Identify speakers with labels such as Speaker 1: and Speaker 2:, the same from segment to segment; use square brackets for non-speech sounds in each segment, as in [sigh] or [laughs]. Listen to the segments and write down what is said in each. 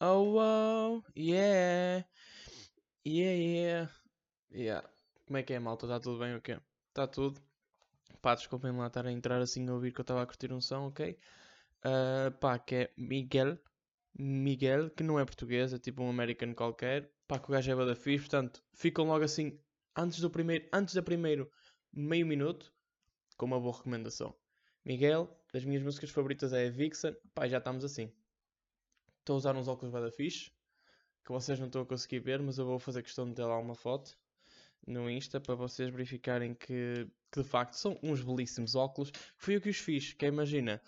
Speaker 1: Oh, oh, yeah. Yeah, yeah. Yeah. Como é que é, malta? Está tudo bem ou quê? Está tudo. Pá, desculpem lá estar a entrar assim a ouvir que eu estava a curtir um som, ok? Uh, pá, que é Miguel. Miguel, que não é português, é tipo um americano qualquer. Pá, que o gajo é bada fixe, portanto, ficam logo assim, antes do primeiro, antes da primeiro meio minuto, com uma boa recomendação. Miguel, das minhas músicas favoritas é a Vixen. Pá, já estamos assim. Estou a usar uns óculos bada fixe, que vocês não estão a conseguir ver, mas eu vou fazer questão de ter lá uma foto no Insta para vocês verificarem que, que de facto são uns belíssimos óculos. Fui eu que os fiz, que é, imagina,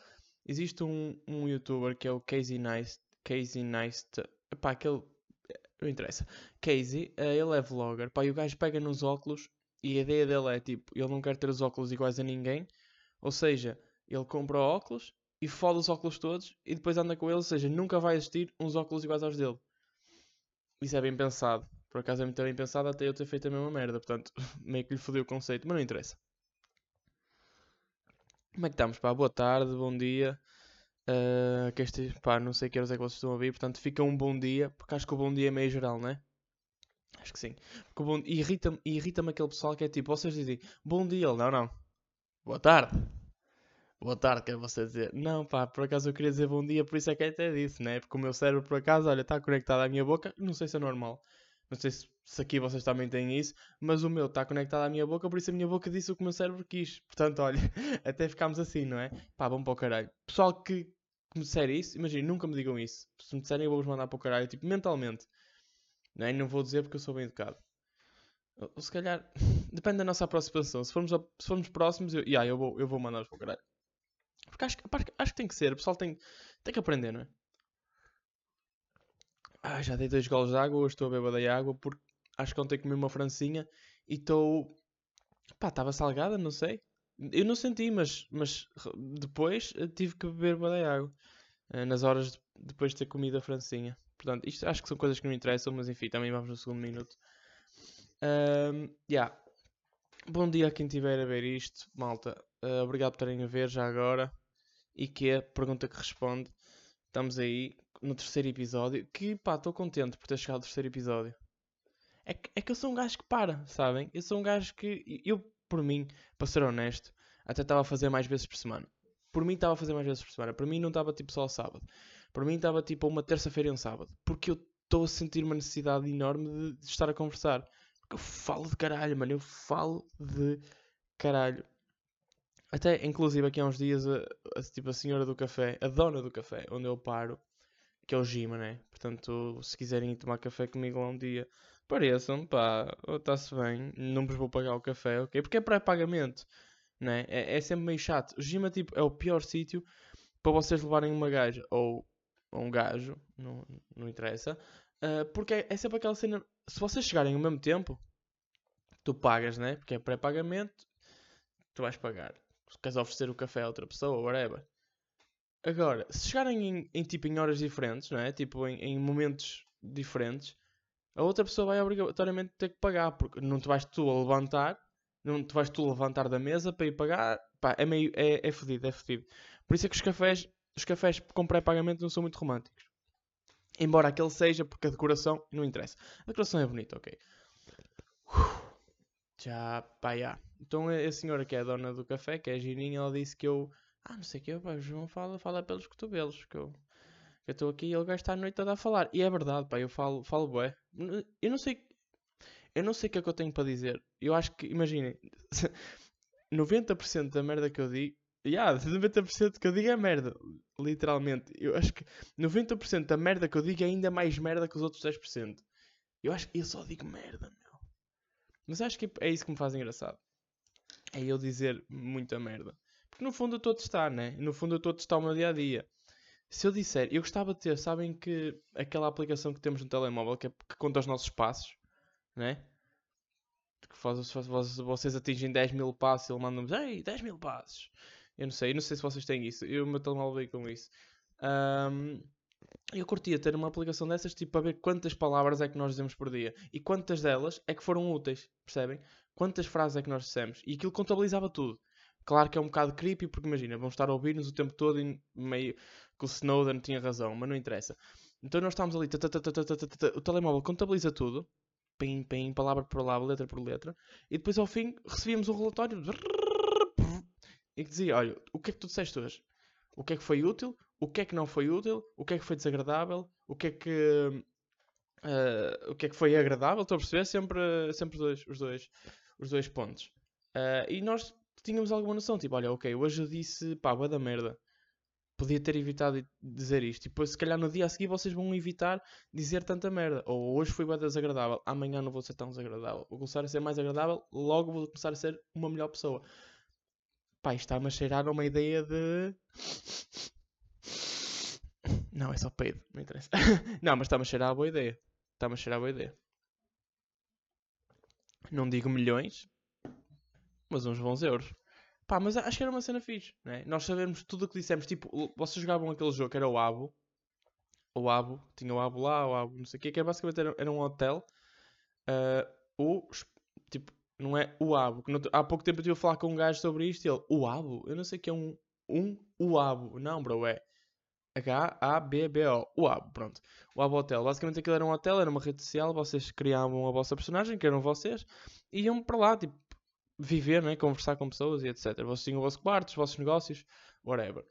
Speaker 1: existe um, um youtuber que é o Casey Nice, Casey Nice, pá, aquele, não interessa, Casey, eh, ele é vlogger, pá, e o gajo pega nos óculos e a ideia dele é tipo, ele não quer ter os óculos iguais a ninguém, ou seja, ele compra óculos e foda os óculos todos e depois anda com eles, ou seja, nunca vai existir uns óculos iguais aos dele. Isso é bem pensado. Por acaso é muito bem pensado até eu ter feito a mesma merda. Portanto, [laughs] meio que lhe fodeu o conceito, mas não interessa. Como é que estamos? Pá, boa tarde, bom dia. Uh, que este, pá, não sei que horas é que vocês estão a ouvir, portanto fica um bom dia, porque acho que o bom dia é meio geral, não é? Acho que sim. Porque bom... irrita-me irrita aquele pessoal que é tipo, vocês dizem bom dia, não, não. Boa tarde. Boa tarde, quer você dizer. Não, pá, por acaso eu queria dizer bom dia, por isso é que até disse, né? Porque o meu cérebro, por acaso, olha, está conectado à minha boca. Não sei se é normal. Não sei se, se aqui vocês também têm isso, mas o meu está conectado à minha boca, por isso a minha boca disse o que o meu cérebro quis. [laughs] Portanto, olha, até ficámos assim, não é? Pá, vamos para o caralho. Pessoal que, que me disser isso, imagina, nunca me digam isso. Se me disserem, eu vou-vos mandar para o caralho, tipo, mentalmente. Não é? Não vou dizer porque eu sou bem educado. Ou se calhar, [laughs] depende da nossa aproximação. Se formos, se formos próximos, eu, yeah, eu vou, eu vou mandar-vos para o caralho. Porque acho, acho que tem que ser, o pessoal tem, tem que aprender, não é? Ah, já dei dois golos de água, hoje estou a beber da água porque acho que ontem comi uma francinha e estou. Pá, estava salgada, não sei. Eu não senti, mas, mas depois eh, tive que beber da água. Eh, nas horas de, depois de ter comido a francinha. Portanto, isto acho que são coisas que não me interessam, mas enfim, também vamos no segundo minuto. Um, yeah. Bom dia a quem estiver a ver isto, malta. Uh, obrigado por terem a ver já agora. E que é pergunta que responde. Estamos aí no terceiro episódio. Que pá, estou contente por ter chegado ao terceiro episódio. É que, é que eu sou um gajo que para, sabem? Eu sou um gajo que. Eu, por mim, para ser honesto, até estava a fazer mais vezes por semana. Por mim estava a fazer mais vezes por semana. Para mim não estava tipo só ao sábado. Para mim estava tipo uma terça-feira e um sábado. Porque eu estou a sentir uma necessidade enorme de, de estar a conversar. Eu falo de caralho, mano. Eu falo de caralho. Até, inclusive, aqui há uns dias, a, a, tipo, a senhora do café, a dona do café, onde eu paro, que é o Gima, né? Portanto, se quiserem ir tomar café comigo lá um dia, pareçam, pá, está-se bem, não vos vou pagar o café, ok? Porque é pré-pagamento, né? É, é sempre meio chato. O Gima, tipo, é o pior sítio para vocês levarem uma gaja, ou, ou um gajo, não, não interessa, uh, porque é, é sempre aquela cena, se vocês chegarem ao mesmo tempo, tu pagas, né? Porque é pré-pagamento, tu vais pagar se queres oferecer o café a outra pessoa, whatever. Agora, se chegarem em, em, tipo, em horas diferentes, não é? Tipo, em, em, momentos diferentes, a outra pessoa vai obrigatoriamente ter que pagar, porque não te vais tu a levantar, não te vais tu a levantar da mesa para ir pagar, pá, é meio, é, é fedido, é fedido. Por isso é que os cafés, os cafés com pré-pagamento não são muito românticos. Embora aquele seja, porque a decoração não interessa. A decoração é bonita, ok. Já, pá, já. Então a senhora que é a dona do café, que é a Girinha, ela disse que eu. Ah, não sei o que, o João fala, fala pelos cotovelos, que eu. Eu estou aqui e ele gasta a noite toda a falar. E é verdade, pá, eu falo, falo bué. Eu não sei. Eu não sei o que é que eu tenho para dizer. Eu acho que, imaginem, [laughs] 90% da merda que eu digo. Yeah, [laughs] 90% que eu digo é merda. Literalmente. Eu acho que 90% da merda que eu digo é ainda mais merda que os outros 10%. Eu acho que eu só digo merda, meu. Mas acho que é isso que me faz engraçado é eu dizer muita merda. Porque no fundo eu estou a testar, né? No fundo eu estou a testar o meu dia a dia. Se eu disser, eu gostava de ter, sabem que aquela aplicação que temos no telemóvel que, é, que conta os nossos passos, né? Que faz, vocês atingem 10 mil passos e ele manda-nos, ei, 10 mil passos. Eu não sei, eu não sei se vocês têm isso. Eu me mal veio com isso. Um, eu curtia ter uma aplicação dessas, tipo, para ver quantas palavras é que nós dizemos por dia e quantas delas é que foram úteis, percebem? Quantas frases é que nós dissemos e aquilo contabilizava tudo. Claro que é um bocado creepy, porque imagina, vão estar a ouvir-nos o tempo todo e meio que o Snowden tinha razão, mas não interessa. Então nós estamos ali, o telemóvel contabiliza tudo, pim, pim, palavra por palavra, letra por letra, e depois ao fim recebíamos um relatório e que dizia: Olha, o que é que tu disseste hoje? O que é que foi útil? O que é que não foi útil? O que é que foi desagradável? O que é que. Uh, o que é que foi agradável? Estou a perceber sempre, sempre dois, os, dois, os dois pontos. Uh, e nós tínhamos alguma noção, tipo, olha, ok, hoje eu disse, pá, boa da merda. Podia ter evitado dizer isto. E depois, se calhar, no dia a seguir vocês vão evitar dizer tanta merda. Ou hoje foi boa desagradável, amanhã não vou ser tão desagradável. Vou começar a ser mais agradável, logo vou começar a ser uma melhor pessoa. Pá, está-me a cheirar uma ideia de. Não, é só peido, não interessa. [laughs] não, mas está-me a cheirar a boa ideia. Está-me a cheirar a boa ideia. Não digo milhões, mas uns bons euros. Pá, mas acho que era uma cena fixe, né? Nós sabemos tudo o que dissemos. Tipo, vocês jogavam aquele jogo que era o Abo. O Abo, tinha o Abo lá, o Abo não sei o quê, que basicamente era, era um hotel. Uh, o, tipo, não é o Abo. há pouco tempo eu estive a falar com um gajo sobre isto e ele, o Abo? Eu não sei o que é um, um o Abo. Não, bro, é H-A-B-B-O. O Abo, pronto. O Abo Hotel. Basicamente aquilo era um hotel, era uma rede social, vocês criavam a vossa personagem, que eram vocês, e iam para lá, tipo, viver, né? conversar com pessoas e etc. Vocês tinham o vosso quarto, os vossos negócios, whatever.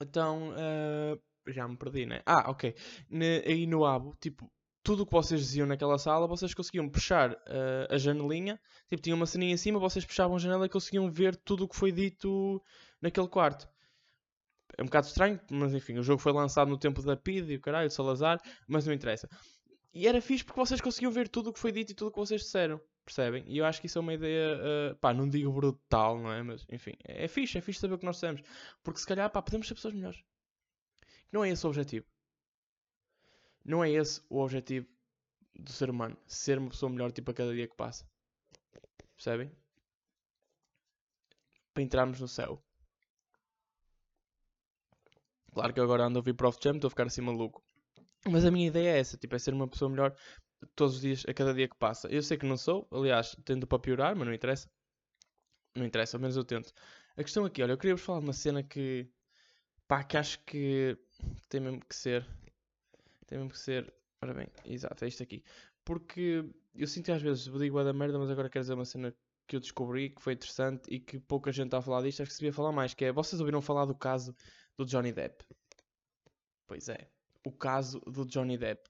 Speaker 1: Então, uh, já me perdi, né? Ah, ok. Ne, aí no Abo, tipo, tudo o que vocês diziam naquela sala, vocês conseguiam puxar uh, a janelinha. Tipo, tinha uma ceninha em cima, vocês puxavam a janela e conseguiam ver tudo o que foi dito naquele quarto. É um bocado estranho, mas enfim, o jogo foi lançado no tempo da PID e o caralho, Salazar, mas não interessa. E era fixe porque vocês conseguiam ver tudo o que foi dito e tudo o que vocês disseram. Percebem? E eu acho que isso é uma ideia, uh, pá, não digo brutal, não é? Mas, enfim, é, é fixe, é fixe saber o que nós dissemos. Porque se calhar, pá, podemos ser pessoas melhores. Não é esse o objetivo. Não é esse o objetivo do ser humano. Ser uma pessoa melhor, tipo, a cada dia que passa. Percebem? Para entrarmos no céu. Claro que agora ando a ouvir Prof Jam, estou a ficar assim maluco. Mas a minha ideia é essa, tipo, é ser uma pessoa melhor todos os dias, a cada dia que passa. Eu sei que não sou, aliás, tendo para piorar, mas não interessa. Não interessa, ao menos eu tento. A questão aqui, olha, eu queria vos falar de uma cena que, pá, que acho que tem mesmo que ser. Tem mesmo que ser. Ora bem, exato, é isto aqui. Porque eu sinto que às vezes digo a da merda, mas agora quero dizer uma cena que eu descobri que foi interessante e que pouca gente está a falar disto. Acho que se devia falar mais. Que é, vocês ouviram falar do caso do Johnny Depp? Pois é, o caso do Johnny Depp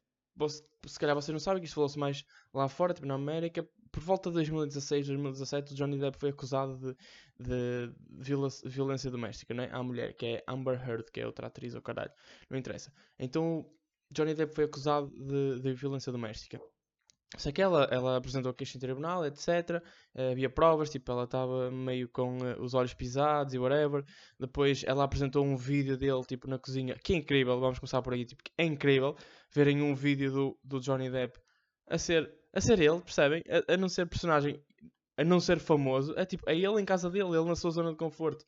Speaker 1: se calhar vocês não sabem que isto falou-se mais lá fora, tipo na América. Por volta de 2016, 2017, o Johnny Depp foi acusado de, de violência doméstica né? à mulher, que é Amber Heard, que é outra atriz, ou caralho, não interessa. Então, Johnny Depp foi acusado de, de violência doméstica. Sei que ela, ela apresentou a queixa em tribunal, etc. Uh, havia provas, tipo, ela estava meio com uh, os olhos pisados e whatever. Depois ela apresentou um vídeo dele, tipo, na cozinha, que é incrível, vamos começar por aí, tipo, é incrível verem um vídeo do, do Johnny Depp a ser, a ser ele, percebem? A, a não ser personagem, a não ser famoso. É tipo, é ele em casa dele, ele na sua zona de conforto.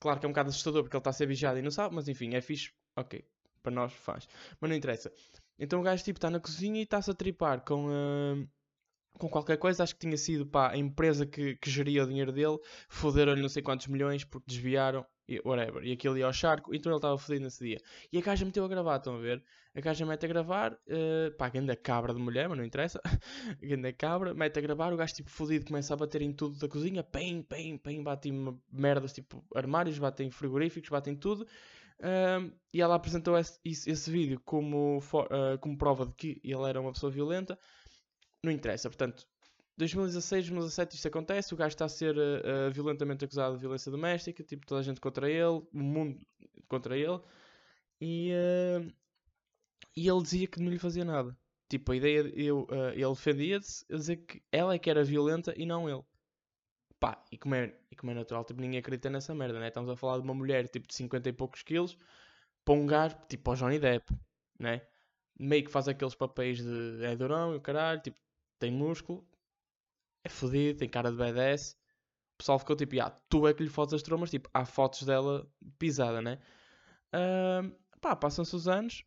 Speaker 1: Claro que é um bocado assustador porque ele está a ser vigiado e não sabe, mas enfim, é fixe, ok, para nós faz. Mas não interessa. Então o gajo tipo está na cozinha e está-se a tripar com, uh, com qualquer coisa. Acho que tinha sido pá, a empresa que, que geria o dinheiro dele, foderam-lhe não sei quantos milhões porque desviaram e whatever. E aquilo ia ao charco, então ele estava fodido nesse dia. E a gaja meteu a gravar, estão a ver? A gaja mete a gravar, uh, pá, grande cabra de mulher, mas não interessa. [laughs] grande cabra, mete a gravar, o gajo tipo fodido começa a bater em tudo da cozinha, pem, pem, pem, bate em merdas tipo armários, bate em frigoríficos, bate em tudo. Uh, e ela apresentou esse, esse, vídeo como, for, uh, como prova de que ele era uma pessoa violenta. Não interessa, portanto, 2016, 2017 isto acontece, o gajo está a ser uh, violentamente acusado de violência doméstica, tipo, toda a gente contra ele, o mundo contra ele, e, e ele dizia que não lhe fazia nada. Tipo, a ideia, eu, ele defendia-se a dizer que ela é que era violenta e não ele. Pá, e como é, e como é natural, tipo, ninguém acredita nessa merda, né? Estamos a falar de uma mulher, tipo, de 50 e poucos quilos, para um gajo, tipo, ao Johnny Depp, né? Meio que faz aqueles papéis de é durão e o caralho, tipo, tem músculo, é fodido, tem cara de badass. O pessoal ficou tipo, ah, tu é que lhe fodes as tromas, tipo, há fotos dela pisada, né? Uh, pá, passam-se os anos,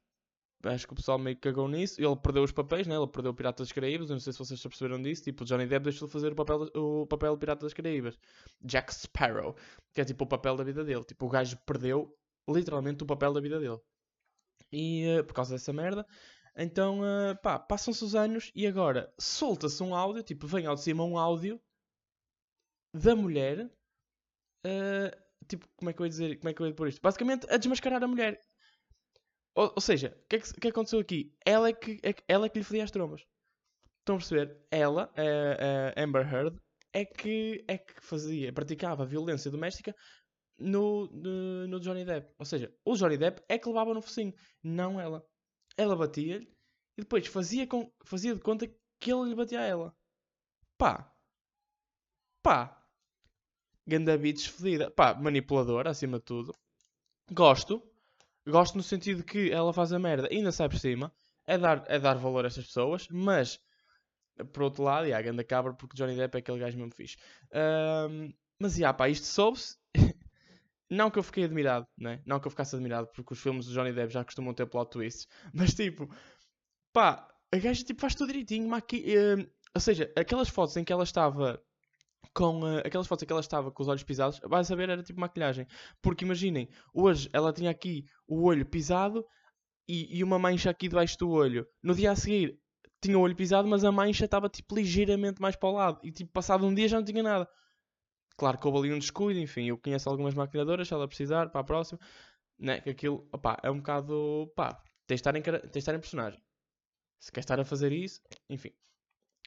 Speaker 1: acho que o pessoal meio que cagou nisso. Ele perdeu os papéis, né? Ele perdeu o Pirata das Caraíbas. Eu não sei se vocês já perceberam disso. Tipo, Johnny Depp deixou de fazer o papel, o papel de Pirata das Caraíbas. Jack Sparrow, que é tipo o papel da vida dele. Tipo, o gajo perdeu literalmente o papel da vida dele. E uh, por causa dessa merda. Então, uh, pá, passam-se os anos e agora solta-se um áudio, tipo, vem ao de cima um áudio da mulher. Uh, tipo, como é que eu ia dizer? Como é que eu ia por isto? Basicamente, a desmascarar a mulher. Ou, ou seja, o que, é que, que, aconteceu aqui? Ela é que, é, ela é que lhe fodia as trombas. Estão a perceber? Ela, a, a Amber Heard, é que, é que fazia, praticava violência doméstica no, no, no, Johnny Depp. Ou seja, o Johnny Depp é que levava no focinho, não ela. Ela batia-lhe e depois fazia, com, fazia de conta que ele lhe batia a ela. Pá. Pá. Ganda bitch fedida. Pá, manipuladora, acima de tudo. Gosto. Gosto no sentido que ela faz a merda e ainda sai por cima. É dar, é dar valor a essas pessoas, mas por outro lado, e a ganda cabra, porque Johnny Depp é aquele gajo mesmo fixe. Um, mas, já, pá, isto soube-se. [laughs] não que eu fiquei admirado, né? Não que eu ficasse admirado, porque os filmes de Johnny Depp já costumam ter plot twists. [laughs] Mas, tipo, pá, a gaja tipo, faz tudo direitinho. Maqui... Uh, ou seja, aquelas fotos em que ela estava com uh, aquelas fotos que ela estava com os olhos pisados, vai saber, era tipo maquilhagem. Porque imaginem, hoje ela tinha aqui o olho pisado e, e, uma mancha aqui debaixo do olho. No dia a seguir tinha o olho pisado, mas a mancha estava tipo ligeiramente mais para o lado. E tipo, passado um dia já não tinha nada. Claro que houve ali um descuido, enfim, eu conheço algumas maquilhadoras, se ela precisar, para a próxima, né? Que aquilo, opá, é um bocado, pá, tem de estar em, de estar em personagem. Se quer estar a fazer isso, enfim.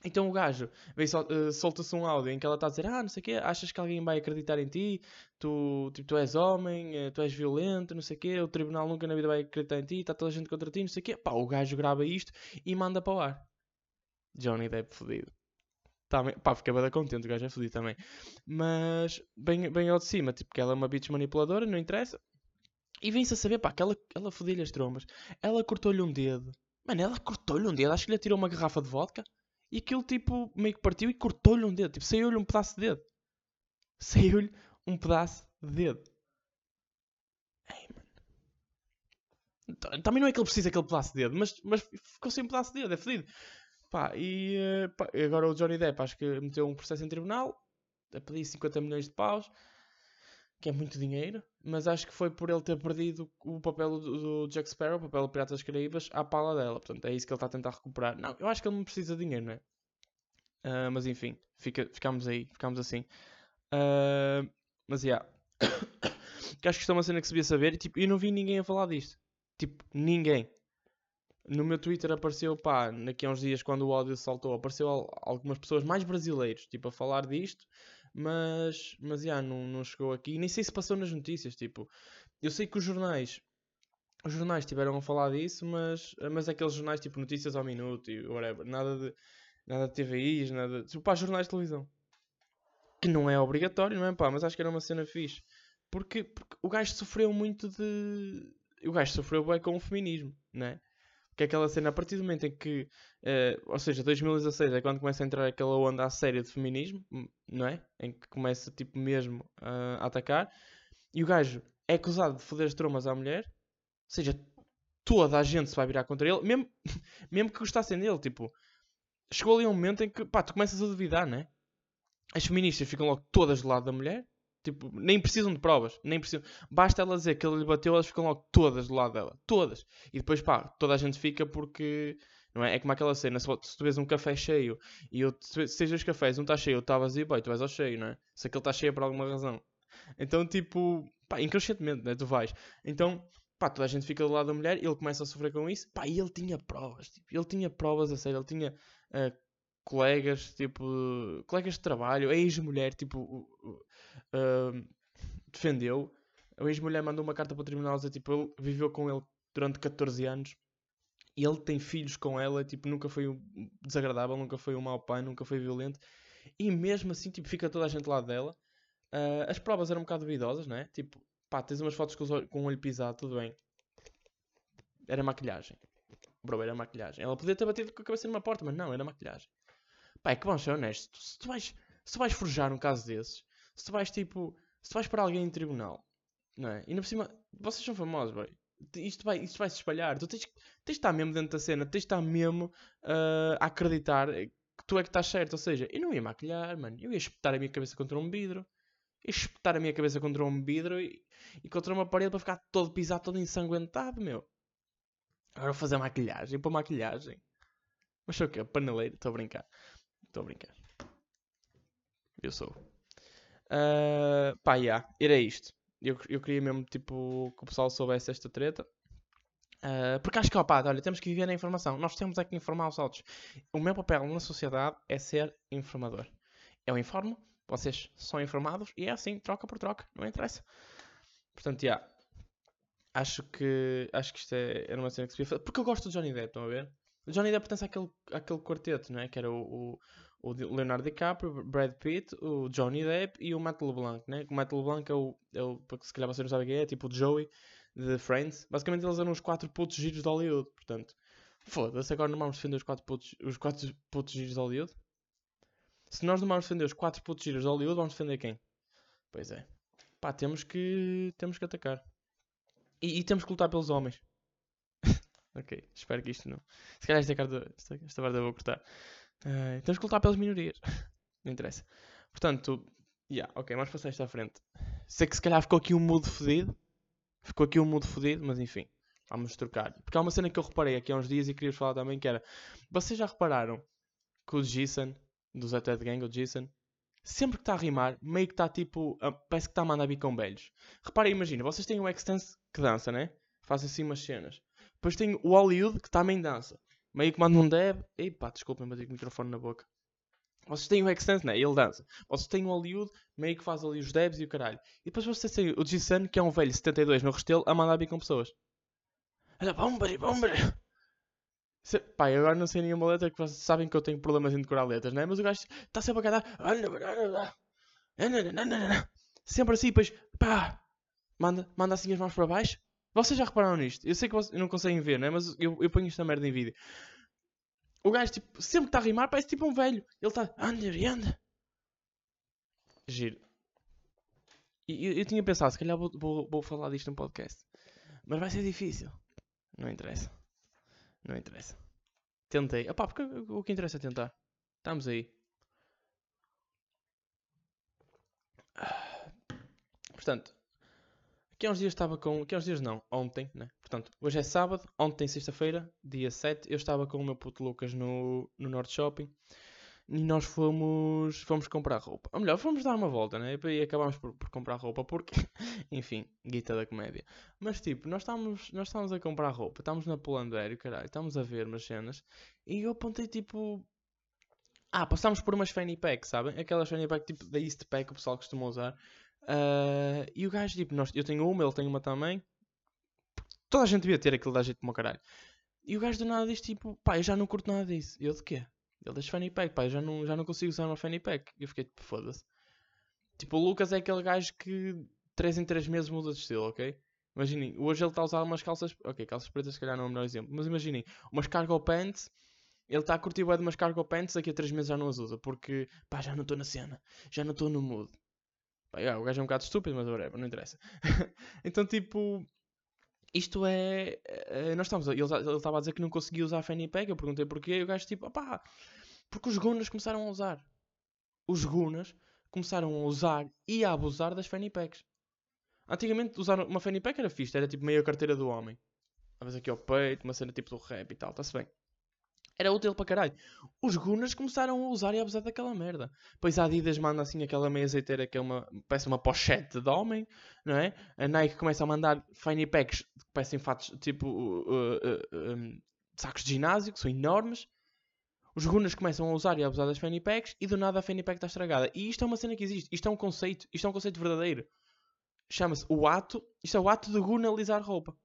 Speaker 1: Então o gajo uh, solta-se um áudio em que ela está a dizer: Ah, não sei o quê, achas que alguém vai acreditar em ti? Tu, tipo, tu és homem, uh, tu és violento, não sei o quê, o tribunal nunca na vida vai acreditar em ti, está toda a gente contra ti, não sei o quê. Pá, o gajo grava isto e manda para o ar. Johnny Depp fodido. Também, pá, fiquei bem contente, o gajo é fodido também. Mas, bem, bem ao de cima, tipo, que ela é uma bitch manipuladora, não interessa. E vem-se a saber, pá, que ela, ela fodeu-lhe as trombas. Ela cortou-lhe um dedo. Mano, ela cortou-lhe um dedo, acho que lhe atirou uma garrafa de vodka. E aquilo tipo meio que partiu e cortou-lhe um dedo. Tipo, saiu-lhe um pedaço de dedo. [laughs] Saiu-lhe um pedaço de dedo. Ei, mano. Também não é que ele precisa daquele pedaço de dedo, mas, mas ficou sem um pedaço de dedo, é fedido. Pá, e eh, pá, agora o Johnny Depp acho que meteu um processo em tribunal a pedir 50 milhões de paus, que é muito dinheiro, mas acho que foi por ele ter perdido o papel do, do Jack Sparrow, o papel do Pirata das Caraíbas, à pala dela. Portanto, é isso que ele está a tentar recuperar. Não, eu acho que ele não precisa de dinheiro, não é? Uh, mas enfim, fica, ficamos aí, ficamos assim. Uh, mas, já. Yeah. [coughs] acho que isto é uma cena que se devia saber e tipo, eu não vi ninguém a falar disto. Tipo, ninguém. No meu Twitter apareceu, pá, daqui a uns dias quando o áudio saltou, apareceu algumas pessoas mais brasileiros, tipo, a falar disto mas, mas já, não, não chegou aqui. Nem sei se passou nas notícias, tipo, eu sei que os jornais, os jornais tiveram a falar disso, mas, mas aqueles jornais tipo notícias ao minuto e whatever, nada de, nada de TVIs, nada, tipo, pá, jornais de televisão. Que não é obrigatório, não é pá, mas acho que era uma cena fixe. Porque, porque o gajo sofreu muito de... O gajo sofreu bem com o feminismo, não é? Que é aquela cena, a partir do momento em que, uh, ou seja, 2016 é quando começa a entrar aquela onda a séria de feminismo, hum, não é? Em que começa, tipo, mesmo uh, a atacar, e o gajo é acusado de foder as tromas à mulher, ou seja, toda a gente se vai virar contra ele, mesmo, [laughs] mesmo que gostassem dele, tipo, chegou ali um momento em que, pá, tu começas a duvidar, não é? As feministas ficam logo todas do lado da mulher, Tipo, nem precisam de provas. Nem precisam. Basta ela dizer que ele lhe bateu, elas ficam logo todas do lado dela. Todas. E depois, pá, toda a gente fica porque. Não é? é como aquela cena. Se, tu vês um café cheio e eu, se, dois cafés, um está cheio, outro está vazio, pá, tu vais ao cheio, não é? Se aquele está cheio é por alguma razão. Então, tipo, pá, inconscientemente, né? Tu vais. Então, pá, toda a gente fica do lado da mulher, ele começa a sofrer com isso, pá, e ele tinha provas, tipo, ele tinha provas a sério, ele tinha uh, colegas, tipo, colegas de trabalho, ex-mulher, tipo, uh, defendeu. A ex-mulher mandou uma carta para o tribunal dizer, tipo, ele viveu com ele durante 14 anos e ele tem filhos com ela, tipo, nunca foi desagradável, nunca foi um mau pai, nunca foi violento. E mesmo assim, tipo, fica toda a gente lá dela. Uh, as provas eram um bocado duvidosas, não é? Tipo, pá, tens umas fotos com, com o olho pisado, tudo bem. Era maquilhagem. Bro, era maquilhagem. Ela podia ter batido com a cabeça numa porta, mas não, era maquilhagem. Pá, é que vamos ser honestos. Se tu vais, se tu vais forjar um caso desses, se tu vais tipo. Se tu vais para alguém em tribunal, não é? E ainda por cima, vocês são famosos, boy. Isto vai, isto vai se espalhar. Tu tens, tens de estar mesmo dentro da cena, tens de estar mesmo uh, a acreditar que tu é que estás certo. Ou seja, eu não ia maquilhar, mano. Eu ia espetar a minha cabeça contra um vidro. Ia espetar a minha cabeça contra um vidro e, e contra uma parede para ficar todo pisado, todo ensanguentado, meu. Agora vou fazer maquilhagem. Para maquilhagem. Mas sou o quê? Paneleiro? Estou a brincar. Estou a brincar. Eu sou. Uh, pá, yeah, era isto. Eu, eu queria mesmo, tipo, que o pessoal soubesse esta treta. Uh, porque acho que, opá, olha, temos que viver na informação. Nós temos é que informar os outros. O meu papel na sociedade é ser informador. Eu informo, vocês são informados e é assim, troca por troca, não interessa. Portanto, já. Yeah, acho que acho que isto é, era uma cena que se devia fazer. Porque eu gosto do Johnny Depp, estão a ver? O Johnny Depp pertence àquele, àquele quarteto, não é? Que era o, o Leonardo DiCaprio, Brad Pitt, o Johnny Depp e o Matt LeBlanc, né? O Matt LeBlanc é o, é o porque se calhar vocês não sabem quem é, é tipo o Joey de Friends. Basicamente eles eram os quatro putos giros de Hollywood, portanto. Foda-se, agora não vamos defender os quatro putos, os quatro putos giros de Hollywood? Se nós não vamos defender os quatro putos giros de Hollywood, vamos defender quem? Pois é. Pá, temos que, temos que atacar. E, e temos que lutar pelos homens. [laughs] ok, espero que isto não. Se calhar esta, carta, esta, esta eu vou cortar. Uh, temos que lutar pelas minorias. [laughs] não interessa. Portanto, yeah, ok, vamos passar isto à frente. Sei que se calhar ficou aqui um mudo fodido. Ficou aqui um mudo fodido, mas enfim. Vamos trocar. Porque há uma cena que eu reparei aqui há uns dias e queria falar também que era. Vocês já repararam que o Jason, do Zé Gang, o Jason, sempre que está a rimar, meio que está tipo. parece que está a mandar bicão velhos. Reparem, imagina, vocês têm o Extense que dança, né? Faz assim umas cenas. Depois tem o Hollywood que também dança. Meio que manda um deb. Ei pá, desculpem, bati com o microfone na boca. Vocês têm o Extense, né? Ele dança. Vocês têm o Hollywood, meio que faz ali os debs e o caralho. E depois vocês têm o G-Sun, que é um velho 72 no Restelo, a mandar bem com pessoas. Olha, bombari. Pá, eu agora não sei nenhuma letra que vocês sabem que eu tenho problemas em decorar letras, né? Mas o gajo está sempre a cantar. Sempre assim, depois pá, manda, manda assim as mãos para baixo. Vocês já repararam nisto? Eu sei que vocês não conseguem ver, né? Mas eu, eu ponho esta merda em vídeo. O gajo, tipo, sempre está a rimar, parece tipo um velho. Ele está, anda e anda. Giro. E eu, eu, tinha pensado, se calhar vou, vou, vou falar disto no podcast. Mas vai ser difícil. Não interessa. Não interessa. Tentei. Epá, porque o que interessa é tentar. Estamos aí. Portanto, aqui há uns dias estava com. Aqui há uns dias não, ontem, né? Portanto, hoje é sábado, ontem, sexta-feira, dia 7, eu estava com o meu puto Lucas no, no Norte Shopping e nós fomos, fomos comprar roupa. Ou melhor, fomos dar uma volta, né? E acabámos por, por comprar roupa porque, [laughs] enfim, guita da comédia. Mas tipo, nós estávamos, nós estávamos a comprar roupa, estávamos na Polandério, caralho, estávamos a ver umas cenas e eu apontei tipo. Ah, passámos por umas fanny pack, sabem? Aquelas fanny pack tipo da East Pack que o pessoal costuma usar. Uh, e o gajo, tipo, nós, eu tenho uma, ele tem uma também. Toda a gente devia ter aquilo da jeito como caralho. E o gajo do nada diz tipo, pá, eu já não curto nada disso. Eu de quê? Ele diz fanny pack, pá, já não, já não consigo usar uma fanny pack. E eu fiquei tipo, foda-se. Tipo, o Lucas é aquele gajo que 3 em 3 meses muda de estilo, ok? Imaginem, hoje ele está a usar umas calças. Ok, calças pretas se calhar não é o melhor exemplo. Mas imaginem, umas cargo pants. Ele está a curtir o de umas cargo pants, daqui a 3 meses já não as usa. Porque, pá, já não estou na cena. Já não estou no mood. Pá, o gajo é um bocado estúpido, mas whatever, não interessa. [laughs] então, tipo, isto é. é nós estamos. Ele, ele estava a dizer que não conseguia usar a Fanny Pack. Eu perguntei porquê. E o gajo, tipo, opá, porque os Gunas começaram a usar. Os Gunas começaram a usar e a abusar das Fanny Packs. Antigamente, usar uma Fanny Pack era fixe. Era tipo meia carteira do homem. Talvez aqui ao peito, uma cena tipo do rap e tal. Está-se bem. Era útil para caralho. Os Gunas começaram a usar e a abusar daquela merda. Pois a Adidas manda assim aquela meia azeiteira que é uma, parece uma pochete de homem, não é? A Nike começa a mandar fanny packs que parecem fatos tipo uh, uh, uh, sacos de ginásio, que são enormes. Os Gunas começam a usar e a abusar das fanny packs e do nada a fanny pack está estragada. E isto é uma cena que existe. Isto é um conceito. Isto é um conceito verdadeiro. Chama-se o ato. Isto é o ato de gunalizar roupa.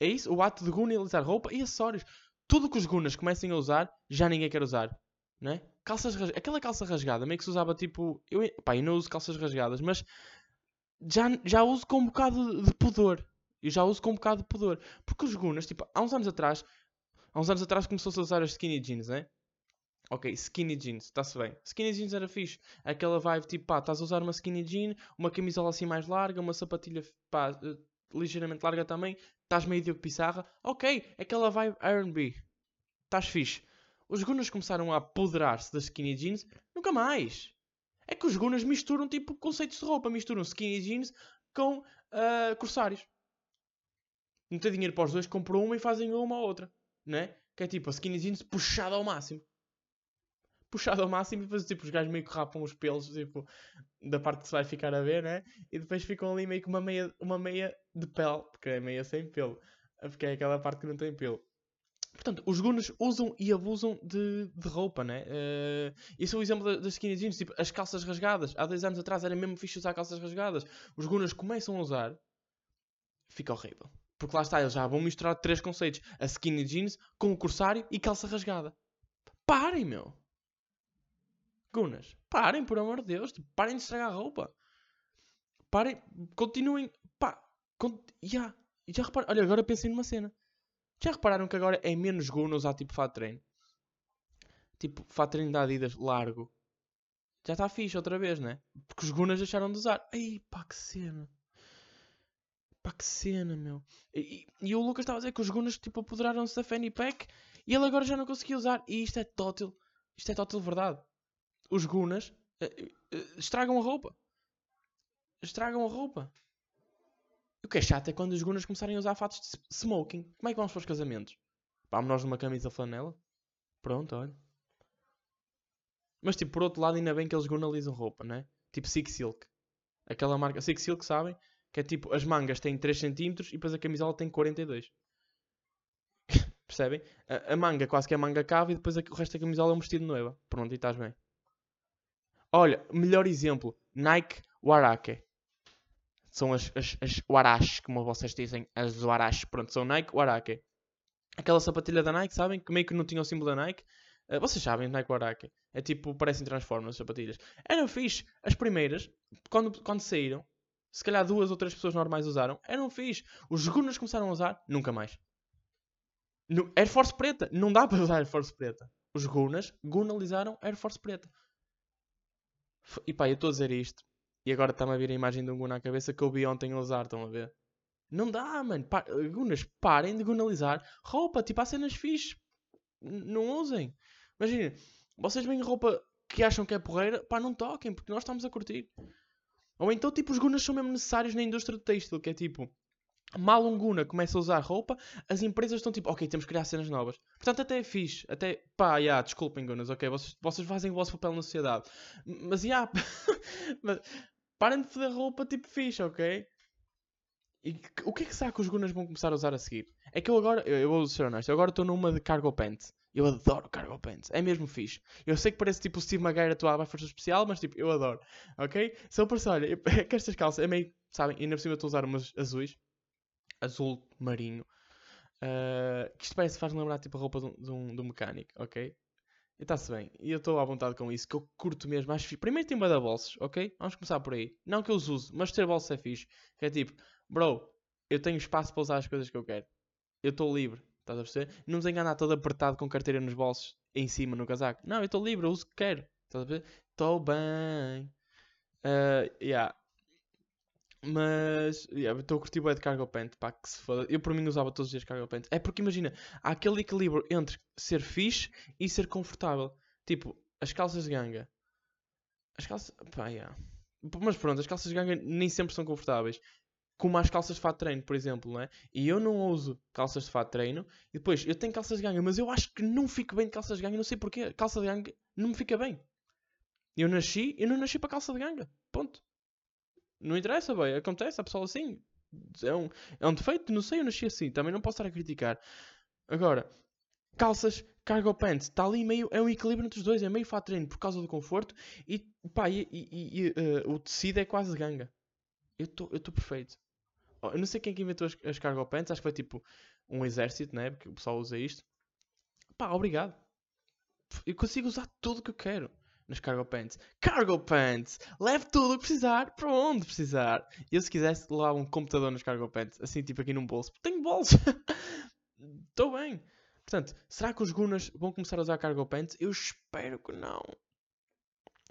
Speaker 1: É isso? O ato de gunalizar roupa e acessórios tudo que os gunas comecem a usar, já ninguém quer usar. Não é? Calças. Aquela calça rasgada, meio que se usava tipo. Eu, pá, eu não uso calças rasgadas, mas já, já uso com um bocado de pudor. Eu já uso com um bocado de pudor. Porque os gunas, tipo, há uns anos atrás, há uns anos atrás começou-se a usar as skinny jeans, né? Ok, skinny jeans, está-se bem. Skinny jeans era fixe. Aquela vibe tipo, pá, estás a usar uma skinny jean, uma camisola assim mais larga, uma sapatilha, pá, eh, ligeiramente larga também, estás meio Diogo Pissarra, ok, aquela vibe R&B, estás fixe. Os Gunas começaram a apoderar-se das skinny jeans, nunca mais. É que os Gunas misturam tipo conceitos de roupa, misturam skinny jeans com uh, corsários. não tem dinheiro para os dois, compram uma e fazem uma ou outra, né? Que é tipo a skinny jeans puxada ao máximo. Puxada ao máximo e depois tipo, os gajos meio que rapam os pelos, tipo, da parte que se vai ficar a ver, né? E depois ficam ali meio que uma meia, uma meia de pele, porque é meia sem pelo. Porque é aquela parte que não tem pelo. Portanto, os gunas usam e abusam de, de roupa, né? Uh, isso é o exemplo das skinny jeans, tipo, as calças rasgadas. Há dois anos atrás era mesmo fixe usar calças rasgadas. Os gunas começam a usar, fica horrível. Porque lá está, eles já vão misturar três conceitos: a skinny jeans com o corsário e calça rasgada. Parem, meu! Gunas, parem, por amor de Deus, tipo, parem de estragar a roupa. Parem, continuem, pá, cont... yeah. já reparem, olha, agora pensem numa cena. Já repararam que agora é menos guna usar tipo fato treino? Tipo, fato treino da Adidas largo. Já está fixe outra vez, né? Porque os gunas deixaram de usar. Ai, pá, que cena. Pá, que cena, meu. E, e o Lucas estava a dizer que os gunas, tipo, apoderaram-se da Fanny Pack e ele agora já não conseguia usar. E isto é total, isto é total verdade. Os gunas uh, uh, estragam a roupa. Estragam a roupa. O que é chato é quando os gunas começarem a usar fatos de smoking. Como é que vamos para os casamentos? Vamos nós numa camisa flanela? Pronto, olha. Mas tipo, por outro lado, ainda bem que eles gunalizam roupa, né? Tipo Six Silk. Aquela marca Six Silk, sabem? Que é tipo, as mangas têm 3 cm e depois a camisola tem 42. [laughs] Percebem? A, a, manga quase que é manga cava e depois a, o resto da camisola é um vestido noiva. Pronto, e estás bem. Olha, melhor exemplo. Nike Warake são as, as, as Warash, como vocês dizem, as Warash. Pronto, são Nike Warake. Aquela sapatilha da Nike, sabem? Que meio que não tinha o símbolo da Nike. Uh, vocês sabem, Nike Warake. É tipo, parecem Transformers as sapatilhas. Eram fixe. As primeiras, quando, quando saíram, se calhar duas ou três pessoas normais usaram, eram fixe. Os Gunners começaram a usar, nunca mais. No, Air Force preta, não dá [laughs] para usar Air Force preta. Os Gunners gunalizaram Air Force preta. E pá, eu estou a dizer isto e agora está-me a vir a imagem de um Gun na cabeça que eu vi ontem a usar, estão a ver? Não dá, mano. Pa Gunas, parem de gunalizar roupa. Tipo, há cenas fixe. Não usem. Imagina, vocês veem roupa que acham que é porreira, pá, não toquem, porque nós estamos a curtir. Ou então, tipo, os gunas são mesmo necessários na indústria do têxtil, que é tipo, mal um guna começa a usar roupa, as empresas estão tipo, ok, temos que criar cenas novas. Portanto, até é fixe, até, pá, yeah, desculpem gunas, ok, vocês, vocês fazem o vosso papel na sociedade. Mas, yeah, [laughs] mas, Parem de foder roupa tipo fixe, ok? E o que é que será que os gunas vão começar a usar a seguir? É que eu agora, eu, eu vou ser honesto, eu agora estou numa de cargo pants. Eu adoro cargo pants. É mesmo fixe. Eu sei que parece tipo o Steve Maguire atuar à força especial, mas tipo, eu adoro. Ok? Se eu pensar, olha, é que estas calças é meio, sabem, ainda por cima estou a usar umas azuis. Azul marinho. Uh, que isto parece faz lembrar tipo a roupa de um, de um, mecânico, ok? E está-se bem. E eu estou à vontade com isso, que eu curto mesmo. Acho fixe. Primeiro tem bada bolsas, ok? Vamos começar por aí. Não que eu os use, mas ter bolsas é fixe. Que é tipo, bro, eu tenho espaço para usar as coisas que eu quero. Eu estou livre. Estás a perceber? Não me enganar todo apertado com carteira nos bolsos em cima no casaco. Não, eu estou livre, eu uso o que quero. Estás a perceber? Estou bem. Uh, yeah. Mas, yeah, estou a curtir bem de cargo pant, pá, que se foda. Eu por mim usava todos os dias cargo pant. É porque imagina, há aquele equilíbrio entre ser fixe e ser confortável. Tipo, as calças de ganga. As calças, pá, yeah. Mas pronto, as calças de ganga nem sempre são confortáveis. Como as calças de fato treino, por exemplo, não é? E eu não uso calças de fato treino. E depois, eu tenho calças de ganga, mas eu acho que não fico bem de calças de ganga. Não sei porquê. Calça de ganga não me fica bem. Eu nasci, eu não nasci para calça de ganga. Ponto. Não interessa, bem, acontece, a pessoa assim. É um, é um defeito, não sei, eu nasci assim, também não posso estar a criticar. Agora, calças, cargo pants, está ali meio, é um equilíbrio entre os dois, é meio fato treino por causa do conforto e, pá, e, e, e uh, o tecido é quase ganga. Eu estou perfeito. Eu não sei quem é que inventou as, as cargo pants, acho que foi tipo um exército, né? Porque o pessoal usa isto. Pá, obrigado. Eu consigo usar tudo que eu quero nas cargo pants. Cargo pants! Leve tudo o que precisar para onde precisar. Eu, se quisesse, levar um computador nas cargo pants, assim, tipo aqui num bolso. Tenho bolso! [laughs] Estou bem. Portanto, será que os Gunas vão começar a usar cargo pants? Eu espero que não.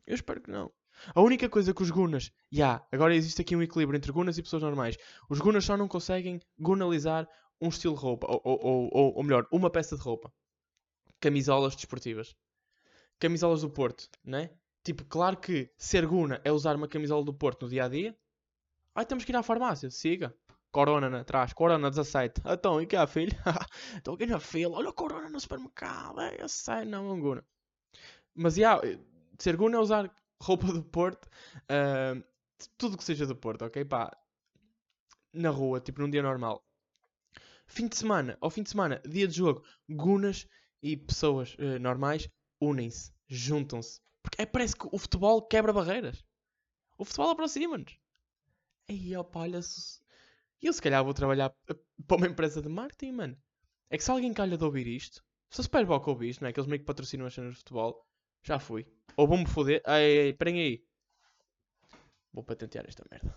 Speaker 1: Eu espero que não. A única coisa que os Gunas. Já, yeah, agora existe aqui um equilíbrio entre Gunas e pessoas normais. Os Gunas só não conseguem gunalizar um estilo de roupa. Ou, ou, ou, ou melhor, uma peça de roupa. Camisolas desportivas camisolas do Porto, né? Tipo, claro que ser Guna é usar uma camisola do Porto no dia a dia. Ai, temos que ir à farmácia. Siga. Corona atrás, Corona 17. Então, e cá, filho? Estou aqui na fila, olha o Corona no supermercado. É, eu sei, não, Anguna. Mas, já, yeah, ser Guna é usar roupa do Porto, uh, tudo que seja do Porto, ok? Pá, na rua, tipo num dia normal. Fim de semana, ao fim de semana, dia de jogo, Gunas e pessoas uh, normais unem-se, juntam-se. Porque é, parece que o futebol quebra barreiras. O futebol aproxima-nos. Aí, opa, olha se... Eu se calhar vou trabalhar para uma empresa de marketing, mano. É que se alguém calha de ouvir isto, se o Superboc ouvir isto, não é? Que eles meio que patrocinam as cenas de futebol, já fui. Ou vou-me foder. Ei, esperem aí. Vou patentear esta merda.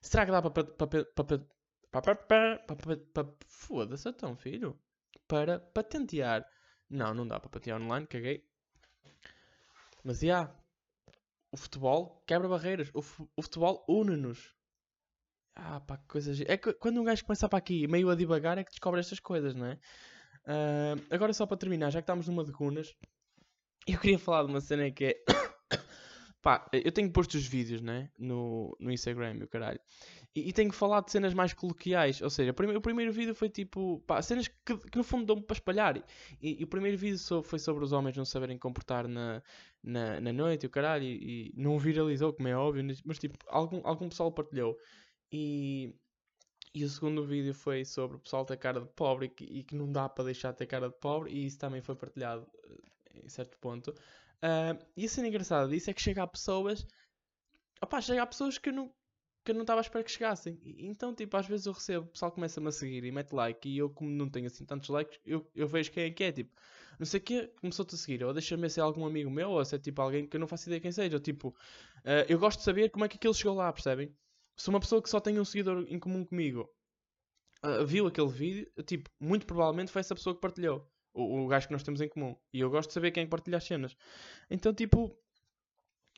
Speaker 1: Será que dá para. Foda-se então, filho. Para patentear. Não, não dá para patentear online, caguei. Mas. Yeah, o futebol quebra barreiras. O, futebol une-nos. Ah, pá, que coisas. É que quando um gajo começa para aqui meio a divagar é que descobre estas coisas, não é? Uh, agora só para terminar, já que estamos numa de cunas, eu queria falar de uma cena que é. [coughs] Pá, eu tenho posto os vídeos, né? No, no Instagram, o caralho. E, e tenho falado de cenas mais coloquiais. Ou seja, o primeiro, o primeiro vídeo foi tipo. Pá, cenas que, que no fundo dão-me para espalhar. E, e, o primeiro vídeo so, foi sobre os homens não saberem comportar na, na, na noite, o caralho. E, não viralizou, como é óbvio. Mas tipo, algum, algum pessoal partilhou. E. E o segundo vídeo foi sobre o pessoal ter cara de pobre e que, e que não dá para deixar de ter cara de pobre, e isso também foi partilhado em certo ponto. Uh, e a cena engraçada disso é que chega a pessoas. Opá, chega a pessoas que não que eu não estava à espera que chegassem. Então, tipo, às vezes eu recebo, o pessoal começa-me a seguir e mete like, e eu, como não tenho assim tantos likes, eu, eu vejo quem é que é, tipo, não sei o que, começou-te a seguir, ou deixa-me ser algum amigo meu, ou se é tipo alguém que eu não faço ideia quem seja, ou tipo, uh, eu gosto de saber como é que aquilo chegou lá, percebem? Se uma pessoa que só tem um seguidor em comum comigo uh, viu aquele vídeo, tipo, muito provavelmente foi essa pessoa que partilhou o, o gajo que nós temos em comum. E eu gosto de saber quem é partilha as cenas. Então, tipo,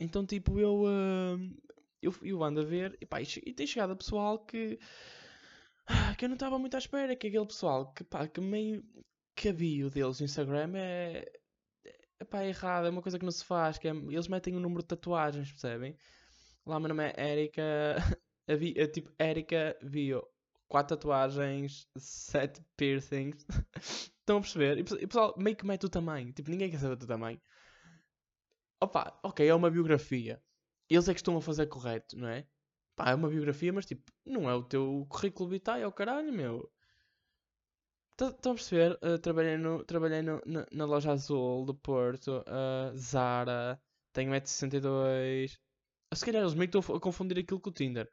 Speaker 1: então, tipo, eu, uh, eu, eu ando a ver e, pá, e, e tem chegado pessoal que, que eu não estava muito à espera. Que aquele pessoal que, pá, que meio que a bio deles no Instagram é, é, pá, é errado, é uma coisa que não se faz. Que é, eles metem o um número de tatuagens, percebem? Lá meu nome é Erika, [laughs] a, tipo, Erika Vio. Quatro tatuagens, sete piercings. [laughs] Estão a perceber? E o pessoal meio que mete o tamanho. Tipo, ninguém quer saber do tamanho. Opa, ok, é uma biografia. Eles é que estão a fazer correto, não é? Pá, é uma biografia, mas tipo, não é o teu currículo vitae, é o caralho, meu. Estão a perceber? Uh, trabalhei no, trabalhei no, na, na, loja azul do Porto, uh, Zara, tenho 1,62m. Se calhar eles meio que estão a confundir aquilo com o Tinder.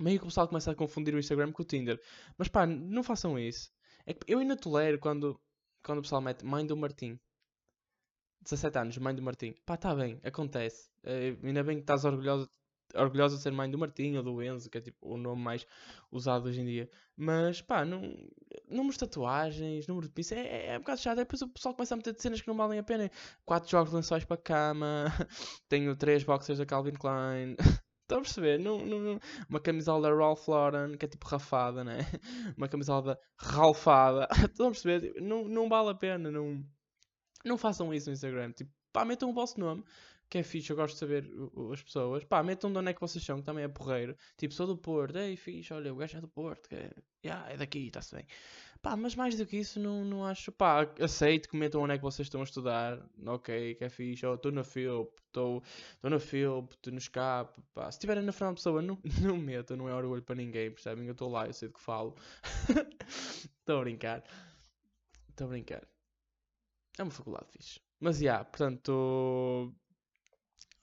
Speaker 1: Meio que o pessoal começa a confundir o Instagram com o Tinder. Mas pá, não façam isso. É que eu ainda tolero quando, quando o pessoal mete Mãe do Martim. 17 anos, Mãe do Martim. Pá, tá bem, acontece. É, ainda bem que estás orgulhosa, orgulhosa de ser Mãe do Martim ou do Enzo, que é tipo o nome mais usado hoje em dia. Mas pá, não, números de tatuagens, número de pizza, é, é, é um bocado chato. Depois o pessoal começa a meter cenas que não valem a pena. 4 jogos de lençóis para cama, [laughs] tenho 3 boxers da Calvin Klein. [laughs] Estão a perceber? Não, não, uma camisola da Ralph Lauren, que é tipo rafada, né? [laughs] Uma camisola ralfada. Estão a perceber? Tipo, não, não vale a pena. Não, não façam isso no Instagram. Tipo, pá, metam o vosso nome, que é fixe. Eu gosto de saber as pessoas. Pá, metam de onde é que vocês são, que também é porreiro. Tipo, sou do Porto. Ei, fixe, olha, o gajo é do Porto. Que é, yeah, é daqui, está-se bem. Pá, mas mais do que isso, não, não acho. Pá, aceito, comentam onde é que vocês estão a estudar. Ok, que é fixe. Estou na FILP, estou na FILP, estou no escape. Pá, se estiverem na Fernando Pessoa, não, [laughs] não metam, não é orgulho para ninguém, percebem? Eu estou lá, eu sei do que falo. [laughs] Estou a brincar. Estou a brincar. É uma faculdade fixe. Mas, já, yeah, portanto.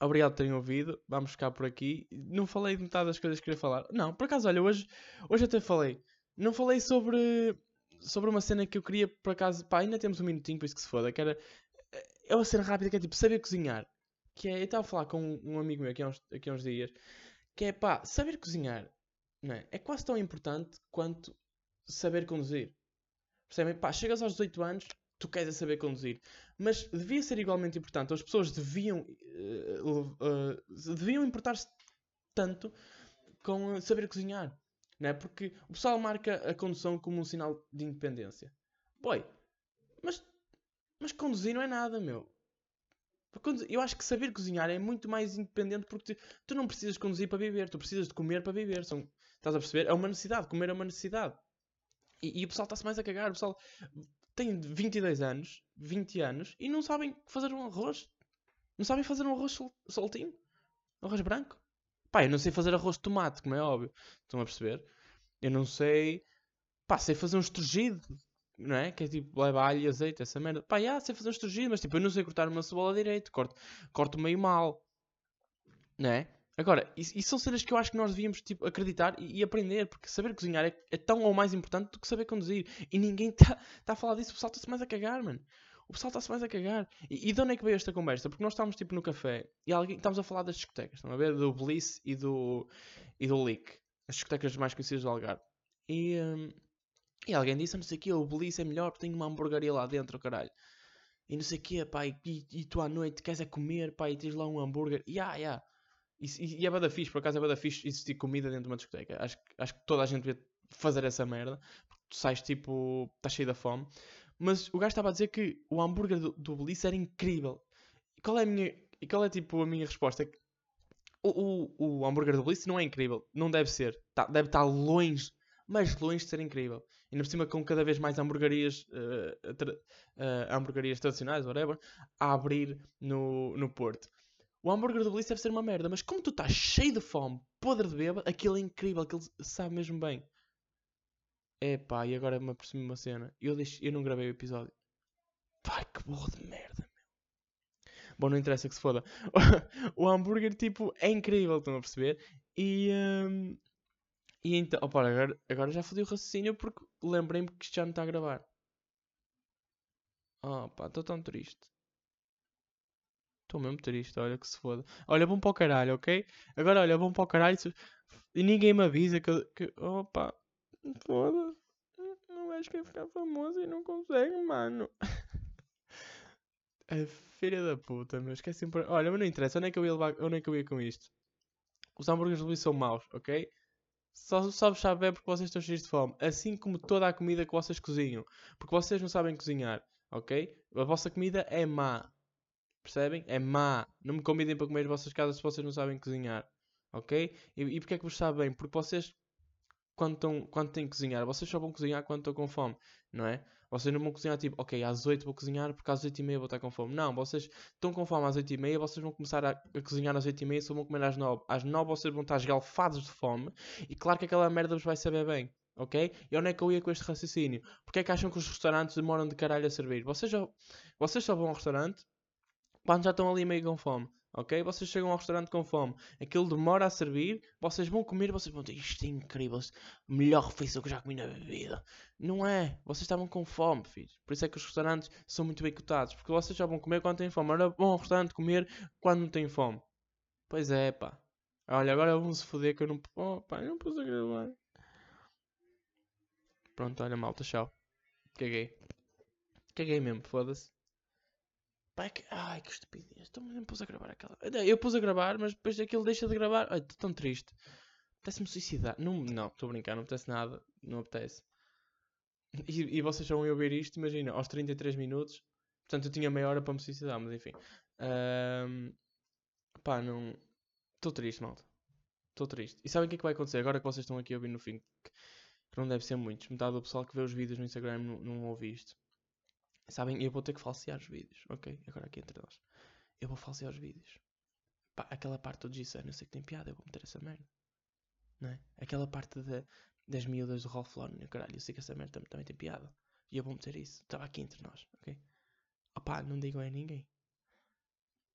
Speaker 1: Obrigado por terem ouvido. Vamos ficar por aqui. Não falei de metade das coisas que queria falar. Não, por acaso, olha, hoje, hoje até falei. Não falei sobre sobre uma cena que eu queria, por acaso, pá, ainda temos um minutinho, por isso que se foda, que era, é uma cena rápida que é tipo, saber cozinhar. Que é, eu estava a falar com um, amigo meu aqui há, uns, aqui há uns dias, que é, pá, saber cozinhar, não é? É quase tão importante quanto saber conduzir. Percebem? Pá, chegas aos 18 anos, tu queres é saber conduzir. Mas devia ser igualmente importante. As pessoas deviam, uh, uh, deviam importar-se tanto com saber cozinhar. Não é? Porque o pessoal marca a condução como um sinal de independência. Boy, mas, mas conduzir não é nada, meu. Eu acho que saber cozinhar é muito mais independente porque tu, tu não precisas conduzir para viver, tu precisas de comer para viver. São, estás a perceber? É uma necessidade, comer é uma necessidade. E, e o pessoal está-se mais a cagar. O pessoal tem 22 anos, 20 anos e não sabem fazer um arroz. Não sabem fazer um arroz sol, soltinho. Arroz branco. Pá, eu não sei fazer arroz de tomate, como é óbvio. Estão a perceber? Eu não sei. Pá, sei fazer um estrugido não é? Que é tipo, leva alho e azeite, essa merda. Pá, já, sei fazer um estrugido, mas tipo, eu não sei cortar uma cebola direito, corto, corto meio mal, não é? Agora, isso, isso são cenas que eu acho que nós devíamos tipo, acreditar e, e aprender, porque saber cozinhar é, é, tão ou mais importante do que saber conduzir. E ninguém está tá a falar disso, o pessoal está-se mais a cagar, mano. O pessoal está-se mais a cagar. E, e de onde é que veio esta conversa? Porque nós estávamos tipo no café e alguém, estávamos a falar das discotecas, estão a ver? Do Bliss e do, e do Leak. As discotecas mais conhecidas do Algarve. E, um, e alguém disse, não sei o que, o Belize é melhor porque tem uma hamburgueria lá dentro, caralho. E não sei o que, pá, e, e, tu à noite queres é comer, pá, e tens lá um hambúrguer. E ah, yeah. E, e, e é bada fixe, por acaso é bada fixe existir comida dentro de uma discoteca. Acho, acho que toda a gente devia fazer essa merda. Porque tu sais tipo, estás cheio da fome. Mas o gajo estava a dizer que o hambúrguer do, do Belize era incrível. E qual é a minha, e qual é tipo a minha resposta? É o, o, o hambúrguer do Belize não é incrível. Não deve ser. Tá, deve estar longe mas longe de ser incrível. E por cima com cada vez mais hamburguerias, uh, tra uh, hamburguerias tradicionais, whatever, a abrir no, no Porto. O hambúrguer do Bliss deve ser uma merda, mas como tu estás cheio de fome, podre de beba, aquilo é incrível, aquilo sabe mesmo bem. Epá, e agora me apercebi uma cena. Eu, deixo, eu não gravei o episódio. Pai, que burro de merda, meu. Bom, não interessa que se foda. [laughs] o hambúrguer, tipo, é incrível, estão a perceber? E, um, e então, opa, agora, agora já fodi o raciocínio porque lembrei-me que isto já não está a gravar. Oh pá, estou tão triste. Estou mesmo triste, olha que se foda. Olha, bom para o caralho, ok? Agora olha, bom para o caralho e ninguém me avisa que, que opa, foda Não vais querer ficar famoso e não consegue, mano. [laughs] A filha da puta, meu, esquece sempre. Olha, mas não interessa, onde é que eu ia levar, onde é que eu ia com isto? Os hambúrgueres de Luís são maus, ok? Só sabes saber porque vocês estão cheios de fome. Assim como toda a comida que vocês cozinham. Porque vocês não sabem cozinhar. Ok? A vossa comida é má. Percebem? É má. Não me convidem para comer as vossas casas se vocês não sabem cozinhar. Ok? E, e porque é que vos sabe bem? Porque vocês, quando, estão, quando têm que cozinhar, vocês só vão cozinhar quando estão com fome. Não é? Vocês não vão cozinhar tipo, ok, às 8 vou cozinhar porque às 8 e meia vou estar com fome. Não, vocês estão com fome às 8 e meia, vocês vão começar a, a cozinhar às 8 e meia só vão comer às 9. Às 9 vocês vão estar esgalfados de fome e claro que aquela merda vos vai saber bem. Ok? E onde é que eu ia com este raciocínio? Porque é que acham que os restaurantes demoram de caralho a servir? Vocês, já, vocês só vão ao restaurante quando já estão ali meio com fome ok? Vocês chegam ao restaurante com fome, aquilo demora a servir, vocês vão comer, vocês vão dizer isto é incrível, melhor refeição que eu já comi na vida. Não é, vocês estavam com fome, filhos. Por isso é que os restaurantes são muito bem cotados, porque vocês já vão comer quando têm fome. Agora vão ao restaurante comer quando não têm fome. Pois é, pá. Olha, agora vão se foder que eu não. Oh, pá, eu não posso gravar. Pronto, olha, malta, tchau. Caguei. Caguei mesmo, foda-se. Pai, que... Ai, que estupidez. Então não pus a gravar aquela. Eu pus a gravar, mas depois aquilo deixa de gravar. Ai, estou tão triste. Apetece-me suicidar. Não, não, estou a brincar, não apetece nada. Não apetece. E, e vocês vão ouvir isto, imagina, aos 33 minutos. Portanto, eu tinha meia hora para me suicidar, mas enfim. Um, pá, não. Estou triste, malta. Estou triste. E sabem o que é que vai acontecer agora que vocês estão aqui a ouvir no fim? Que não deve ser muitos. Metade do pessoal que vê os vídeos no Instagram não, não ouve isto. Sabem, eu vou ter que falsear os vídeos, ok? Agora aqui entre nós. Eu vou falsear os vídeos. Pá, aquela parte do G-Sun, eu sei que tem piada, eu vou meter essa merda. Não é? Aquela parte de, das miúdas do Ralph Lauren, caralho, eu sei que essa merda também, também tem piada. E eu vou meter isso. Estava aqui entre nós, ok? Opá, não digam a ninguém.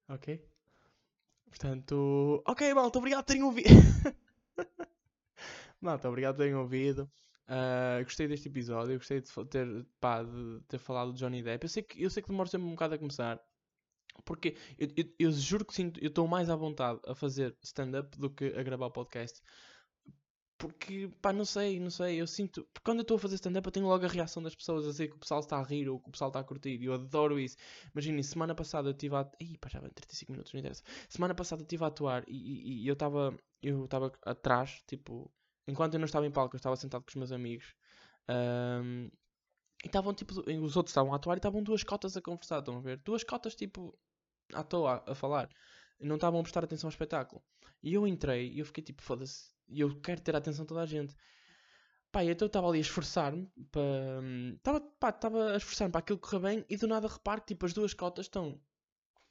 Speaker 1: Ok? Portanto, ok, malta, obrigado por terem ouvido. [laughs] malta, obrigado por terem ouvido. Uh, gostei deste episódio, gostei de ter, pá, de ter falado de Johnny Depp. Eu sei que, eu sei que demora sempre um bocado a começar. Porque eu, eu, eu juro que sinto, eu estou mais à vontade a fazer stand-up do que a gravar o podcast. Porque, pá, não sei, não sei, eu sinto. Porque quando eu estou a fazer stand-up, eu tenho logo a reação das pessoas a dizer que o pessoal está a rir ou que o pessoal está a curtir. Eu adoro isso. Imaginem, semana passada eu estive a. Ih, pá, já vai 35 minutos, não interessa. Semana passada eu estive a atuar e, e, e eu estava eu estava atrás, tipo, enquanto eu não estava em palco, eu estava sentado com os meus amigos. Um, e estavam tipo, os outros estavam a atuar e estavam duas cotas a conversar, estão a ver? Duas cotas tipo, à toa a, falar. Não estavam a prestar atenção ao espetáculo. E eu entrei e eu fiquei tipo, foda-se. Eu quero ter a atenção de toda a gente. Pá, então eu estava ali a esforçar-me para. Estava a esforçar-me para aquilo correr bem e do nada reparo que tipo, as duas cotas estão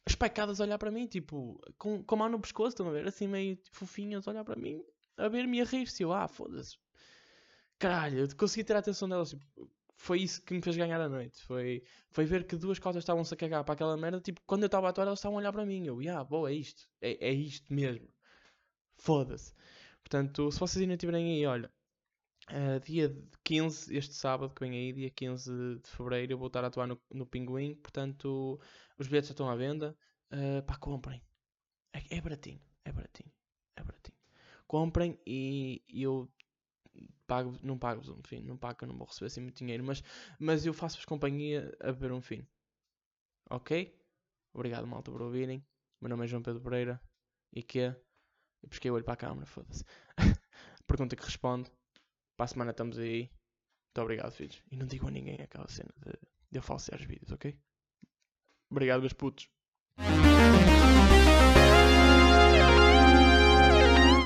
Speaker 1: especadas a olhar para mim, tipo, com, com a mão no pescoço, estão a ver? Assim meio tipo, fofinhas a olhar para mim, a ver-me a rir-se. Eu, ah, foda-se. Caralho, consegui ter a atenção delas. Tipo, foi isso que me fez ganhar a noite. Foi, foi ver que duas cotas estavam-se a cagar para aquela merda. Tipo, quando eu estava a atuar, elas estavam a olhar para mim. Eu, ah, boa, é isto. É, é isto mesmo. Foda-se. Portanto, se vocês ainda estiverem aí, olha, Uh, dia 15, este sábado que vem aí, dia 15 de fevereiro, eu vou estar a atuar no, no Pinguim. Portanto, os bilhetes já estão à venda. Uh, pá, comprem. É, é baratinho, é baratinho, é baratinho. Comprem e, eu pago, não pago, enfim, não pago, eu não vou receber assim muito dinheiro, mas, mas eu faço-vos companhia a ver um fim. Ok? Obrigado, malta, por ouvirem. Meu nome é João Pedro Pereira. E que? Eu pesquei o olho para a câmera, foda-se. [laughs] Pergunta que responde. Para a semana estamos aí. Muito obrigado, filhos. E não digo a ninguém aquela cena de, de eu falsear os vídeos, ok? Obrigado, meus putos.